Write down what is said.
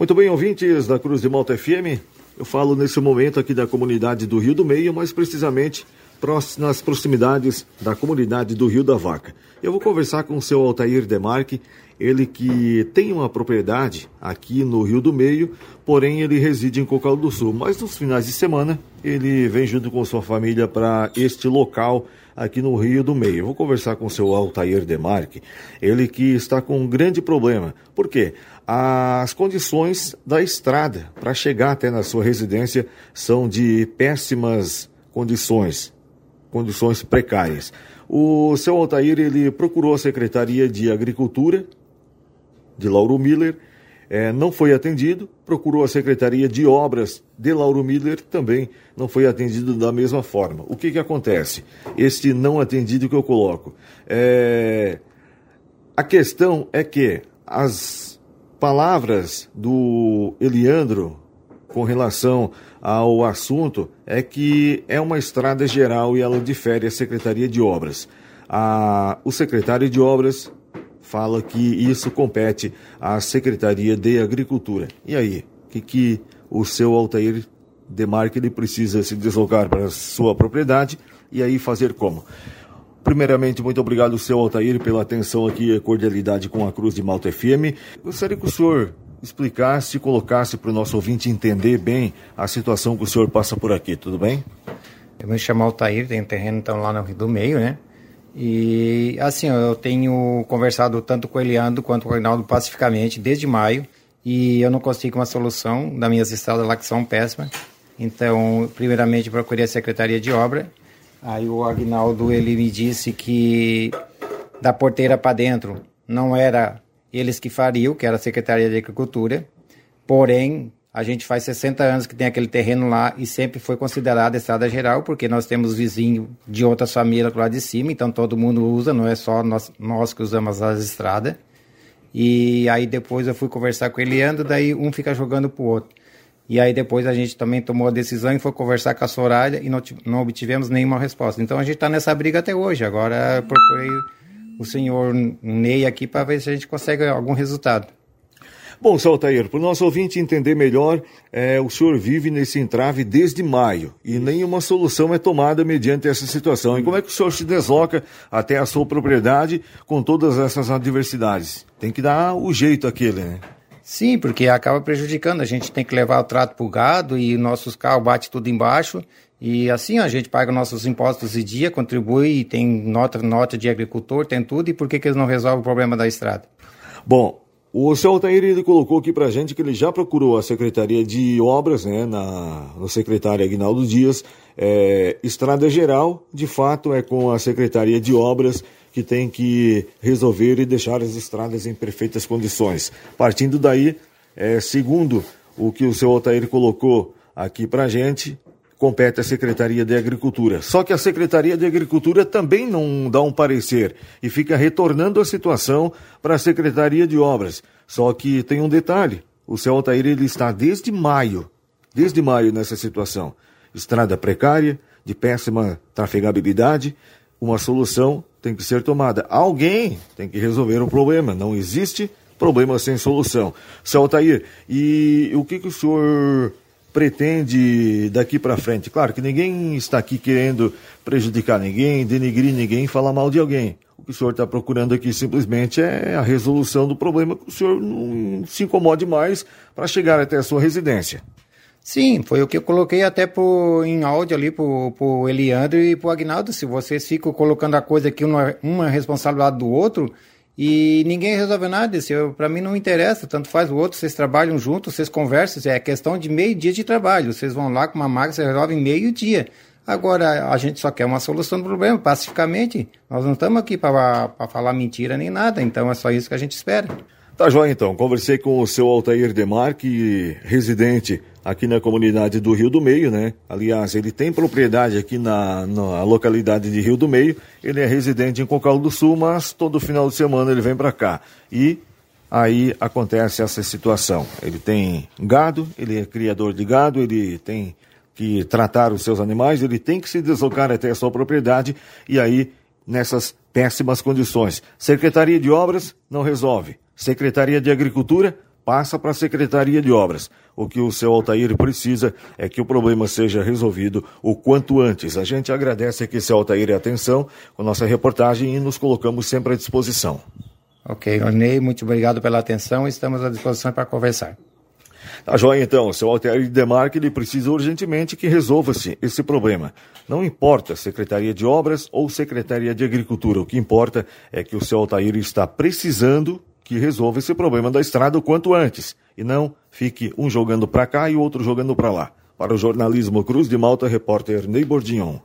Muito bem, ouvintes da Cruz de Malta FM. Eu falo nesse momento aqui da comunidade do Rio do Meio, mais precisamente nas proximidades da comunidade do Rio da Vaca. Eu vou conversar com o seu Altair Demarque, ele que tem uma propriedade aqui no Rio do Meio, porém ele reside em Cocal do Sul. Mas nos finais de semana ele vem junto com sua família para este local aqui no Rio do Meio. Eu vou conversar com o seu Altair Demarque, ele que está com um grande problema. Por quê? As condições da estrada para chegar até na sua residência são de péssimas condições, condições precárias. O seu Altair ele procurou a Secretaria de Agricultura de Lauro Miller, é, não foi atendido, procurou a Secretaria de Obras de Lauro Miller, também não foi atendido da mesma forma. O que, que acontece? Este não atendido que eu coloco. É, a questão é que as palavras do Eliandro com relação ao assunto é que é uma estrada geral e ela difere a Secretaria de Obras. A, o secretário de Obras fala que isso compete à Secretaria de Agricultura. E aí, o que, que o seu Altair demarca? Ele precisa se deslocar para a sua propriedade e aí fazer como? Primeiramente, muito obrigado, seu Altair, pela atenção aqui e cordialidade com a Cruz de Malta FM. Gostaria que o senhor explicasse e colocasse para o nosso ouvinte entender bem a situação que o senhor passa por aqui, tudo bem? Eu me chamo Altair, tenho terreno então lá no Rio do Meio, né? E assim, eu tenho conversado tanto com o Eliandro quanto com o Reinaldo pacificamente desde maio e eu não consigo uma solução das minhas estradas lá que são péssimas. Então, primeiramente procurei a Secretaria de Obra. Aí o Agnaldo ele me disse que da porteira para dentro não era eles que fariam, que era a Secretaria de Agricultura. Porém, a gente faz 60 anos que tem aquele terreno lá e sempre foi considerado estrada geral, porque nós temos vizinho de outras famílias lá de cima, então todo mundo usa, não é só nós, nós que usamos as estradas. E aí depois eu fui conversar com ele ando, daí um fica jogando pro outro. E aí depois a gente também tomou a decisão e foi conversar com a Soraya e não, não obtivemos nenhuma resposta. Então a gente está nessa briga até hoje. Agora procurei o senhor Ney aqui para ver se a gente consegue algum resultado. Bom, Saltair, para o nosso ouvinte entender melhor, é, o senhor vive nesse entrave desde maio e nenhuma solução é tomada mediante essa situação. E como é que o senhor se desloca até a sua propriedade com todas essas adversidades? Tem que dar o jeito aquele, né? Sim, porque acaba prejudicando. A gente tem que levar o trato para o gado e nossos carros bate tudo embaixo. E assim a gente paga nossos impostos de dia, contribui, tem nota, nota de agricultor, tem tudo. E por que, que eles não resolvem o problema da estrada? Bom, o seu Altair ele colocou aqui para gente que ele já procurou a Secretaria de Obras, né, na, no secretário Aguinaldo Dias. É, estrada geral, de fato, é com a Secretaria de Obras que tem que resolver e deixar as estradas em perfeitas condições. Partindo daí, é, segundo o que o seu Altair colocou aqui para gente, compete à Secretaria de Agricultura. Só que a Secretaria de Agricultura também não dá um parecer e fica retornando a situação para a Secretaria de Obras. Só que tem um detalhe: o seu Altair ele está desde maio, desde maio nessa situação. Estrada precária, de péssima trafegabilidade, uma solução tem que ser tomada. Alguém tem que resolver o problema. Não existe problema sem solução. Seu Altair, e o que, que o senhor pretende daqui para frente? Claro que ninguém está aqui querendo prejudicar ninguém, denigrir ninguém, falar mal de alguém. O que o senhor está procurando aqui simplesmente é a resolução do problema que o senhor não se incomode mais para chegar até a sua residência. Sim, foi o que eu coloquei até pro, em áudio ali pro, pro Eliandro e pro Agnaldo. Se vocês ficam colocando a coisa aqui, uma, uma responsabilidade do outro, e ninguém resolve nada. Para mim não interessa, tanto faz o outro, vocês trabalham juntos, vocês conversam, é questão de meio dia de trabalho. Vocês vão lá com uma máquina, vocês resolvem meio dia. Agora, a gente só quer uma solução do problema, pacificamente. Nós não estamos aqui para falar mentira nem nada, então é só isso que a gente espera. Tá joia então. Conversei com o seu Altair Demarque, residente aqui na comunidade do Rio do Meio, né? Aliás, ele tem propriedade aqui na, na localidade de Rio do Meio. Ele é residente em Cocal do Sul, mas todo final de semana ele vem para cá. E aí acontece essa situação. Ele tem gado, ele é criador de gado, ele tem que tratar os seus animais, ele tem que se deslocar até a sua propriedade e aí nessas péssimas condições. Secretaria de Obras não resolve. Secretaria de Agricultura passa para a Secretaria de Obras. O que o seu Altair precisa é que o problema seja resolvido o quanto antes. A gente agradece aqui, seu Altair, a atenção com nossa reportagem e nos colocamos sempre à disposição. Ok, Ronei, muito obrigado pela atenção. Estamos à disposição para conversar. Tá joia então, seu Altair Demarque, ele precisa urgentemente que resolva-se esse problema. Não importa Secretaria de Obras ou Secretaria de Agricultura, o que importa é que o seu Altair está precisando que resolva esse problema da estrada o quanto antes, e não fique um jogando para cá e outro jogando para lá. Para o jornalismo Cruz de Malta, repórter Ney Bordignon.